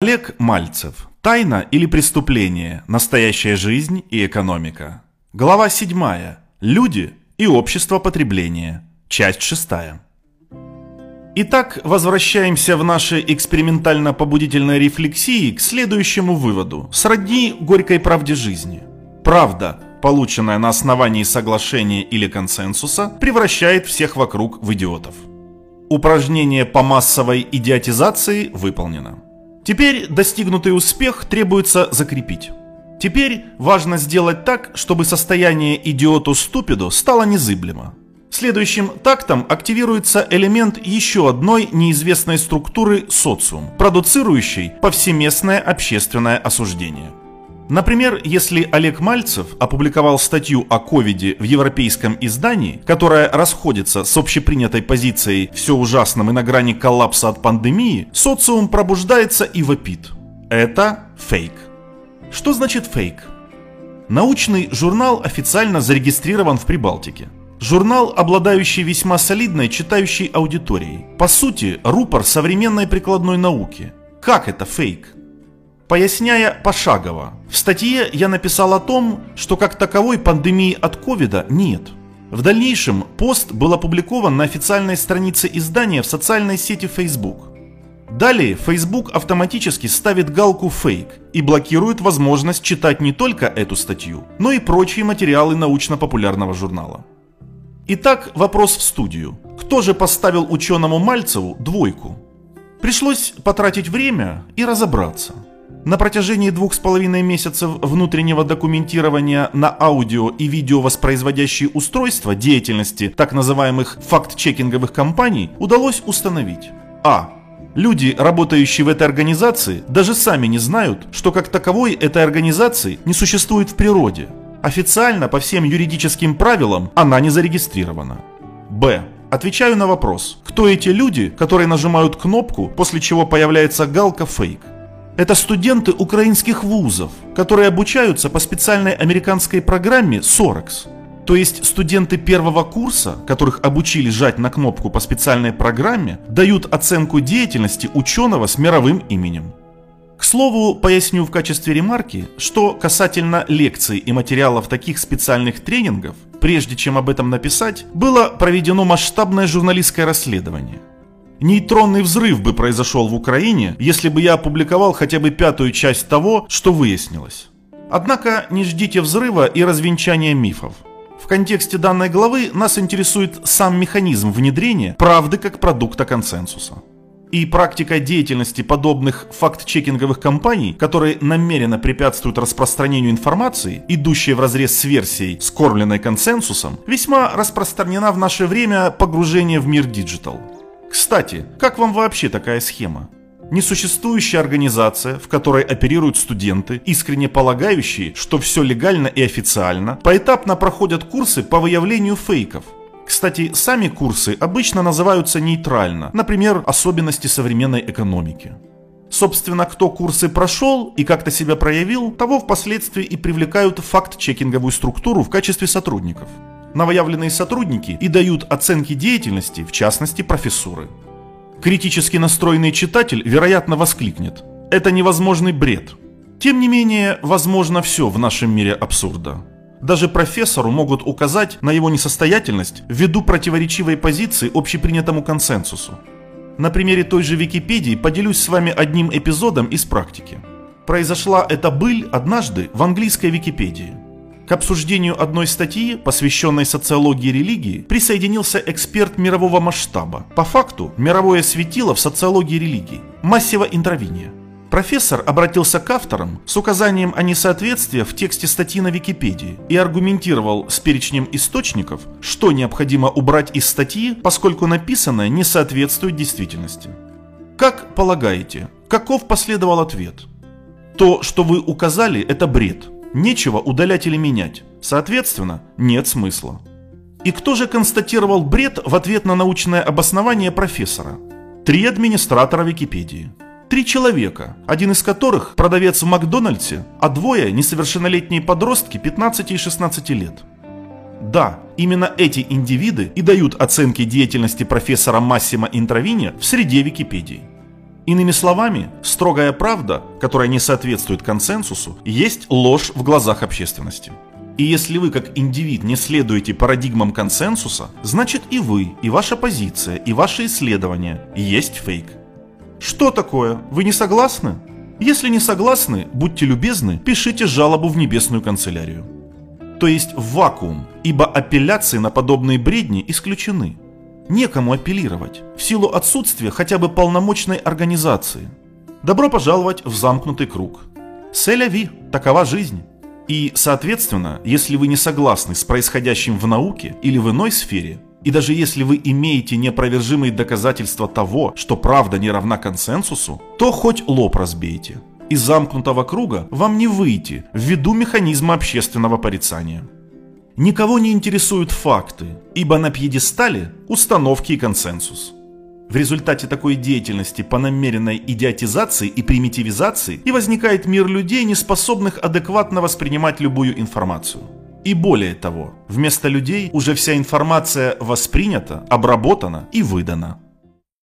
Олег Мальцев. Тайна или преступление? Настоящая жизнь и экономика. Глава 7. Люди и общество потребления. Часть 6. Итак, возвращаемся в нашей экспериментально-побудительной рефлексии к следующему выводу. Сродни горькой правде жизни. Правда, полученная на основании соглашения или консенсуса, превращает всех вокруг в идиотов. Упражнение по массовой идиотизации выполнено. Теперь достигнутый успех требуется закрепить. Теперь важно сделать так, чтобы состояние идиоту ступиду стало незыблемо. Следующим тактом активируется элемент еще одной неизвестной структуры социум, продуцирующей повсеместное общественное осуждение. Например, если Олег Мальцев опубликовал статью о ковиде в европейском издании, которая расходится с общепринятой позицией «все ужасным и на грани коллапса от пандемии», социум пробуждается и вопит. Это фейк. Что значит фейк? Научный журнал официально зарегистрирован в Прибалтике. Журнал, обладающий весьма солидной читающей аудиторией. По сути, рупор современной прикладной науки. Как это фейк? Поясняя пошагово, в статье я написал о том, что как таковой пандемии от ковида нет. В дальнейшем пост был опубликован на официальной странице издания в социальной сети Facebook. Далее Facebook автоматически ставит галку «фейк» и блокирует возможность читать не только эту статью, но и прочие материалы научно-популярного журнала. Итак, вопрос в студию. Кто же поставил ученому Мальцеву двойку? Пришлось потратить время и разобраться – на протяжении двух с половиной месяцев внутреннего документирования на аудио и видео воспроизводящие устройства деятельности так называемых факт-чекинговых компаний удалось установить А. Люди, работающие в этой организации, даже сами не знают, что как таковой этой организации не существует в природе. Официально, по всем юридическим правилам, она не зарегистрирована. Б. Отвечаю на вопрос, кто эти люди, которые нажимают кнопку, после чего появляется галка «фейк». Это студенты украинских вузов, которые обучаются по специальной американской программе SOREX. То есть студенты первого курса, которых обучили жать на кнопку по специальной программе, дают оценку деятельности ученого с мировым именем. К слову, поясню в качестве ремарки, что касательно лекций и материалов таких специальных тренингов, прежде чем об этом написать, было проведено масштабное журналистское расследование. Нейтронный взрыв бы произошел в Украине, если бы я опубликовал хотя бы пятую часть того, что выяснилось. Однако не ждите взрыва и развенчания мифов. В контексте данной главы нас интересует сам механизм внедрения правды как продукта консенсуса. И практика деятельности подобных факт-чекинговых компаний, которые намеренно препятствуют распространению информации, идущей в разрез с версией, скормленной консенсусом, весьма распространена в наше время погружение в мир digital. Кстати, как вам вообще такая схема? Несуществующая организация, в которой оперируют студенты, искренне полагающие, что все легально и официально, поэтапно проходят курсы по выявлению фейков. Кстати, сами курсы обычно называются нейтрально, например, особенности современной экономики. Собственно, кто курсы прошел и как-то себя проявил, того впоследствии и привлекают в факт-чекинговую структуру в качестве сотрудников новоявленные сотрудники и дают оценки деятельности, в частности профессуры. Критически настроенный читатель, вероятно, воскликнет. Это невозможный бред. Тем не менее, возможно все в нашем мире абсурда. Даже профессору могут указать на его несостоятельность ввиду противоречивой позиции общепринятому консенсусу. На примере той же Википедии поделюсь с вами одним эпизодом из практики. Произошла эта быль однажды в английской Википедии – к обсуждению одной статьи, посвященной социологии религии, присоединился эксперт мирового масштаба. По факту, мировое светило в социологии религии. Массива Интровиния. Профессор обратился к авторам с указанием о несоответствии в тексте статьи на Википедии и аргументировал с перечнем источников, что необходимо убрать из статьи, поскольку написанное не соответствует действительности. Как полагаете, каков последовал ответ? То, что вы указали, это бред – Нечего удалять или менять. Соответственно, нет смысла. И кто же констатировал бред в ответ на научное обоснование профессора? Три администратора Википедии. Три человека, один из которых продавец в Макдональдсе, а двое несовершеннолетние подростки 15 и 16 лет. Да, именно эти индивиды и дают оценки деятельности профессора Массима Интровини в среде Википедии. Иными словами, строгая правда, которая не соответствует консенсусу, есть ложь в глазах общественности. И если вы как индивид не следуете парадигмам консенсуса, значит и вы, и ваша позиция, и ваши исследования есть фейк. Что такое? Вы не согласны? Если не согласны, будьте любезны, пишите жалобу в небесную канцелярию. То есть в вакуум, ибо апелляции на подобные бредни исключены. Некому апеллировать, в силу отсутствия хотя бы полномочной организации. Добро пожаловать в замкнутый круг. Селя ви, такова жизнь. И, соответственно, если вы не согласны с происходящим в науке или в иной сфере, и даже если вы имеете неопровержимые доказательства того, что правда не равна консенсусу, то хоть лоб разбейте. Из замкнутого круга вам не выйти ввиду механизма общественного порицания. Никого не интересуют факты, ибо на пьедестале установки и консенсус. В результате такой деятельности по намеренной идиотизации и примитивизации и возникает мир людей, не способных адекватно воспринимать любую информацию. И более того, вместо людей уже вся информация воспринята, обработана и выдана.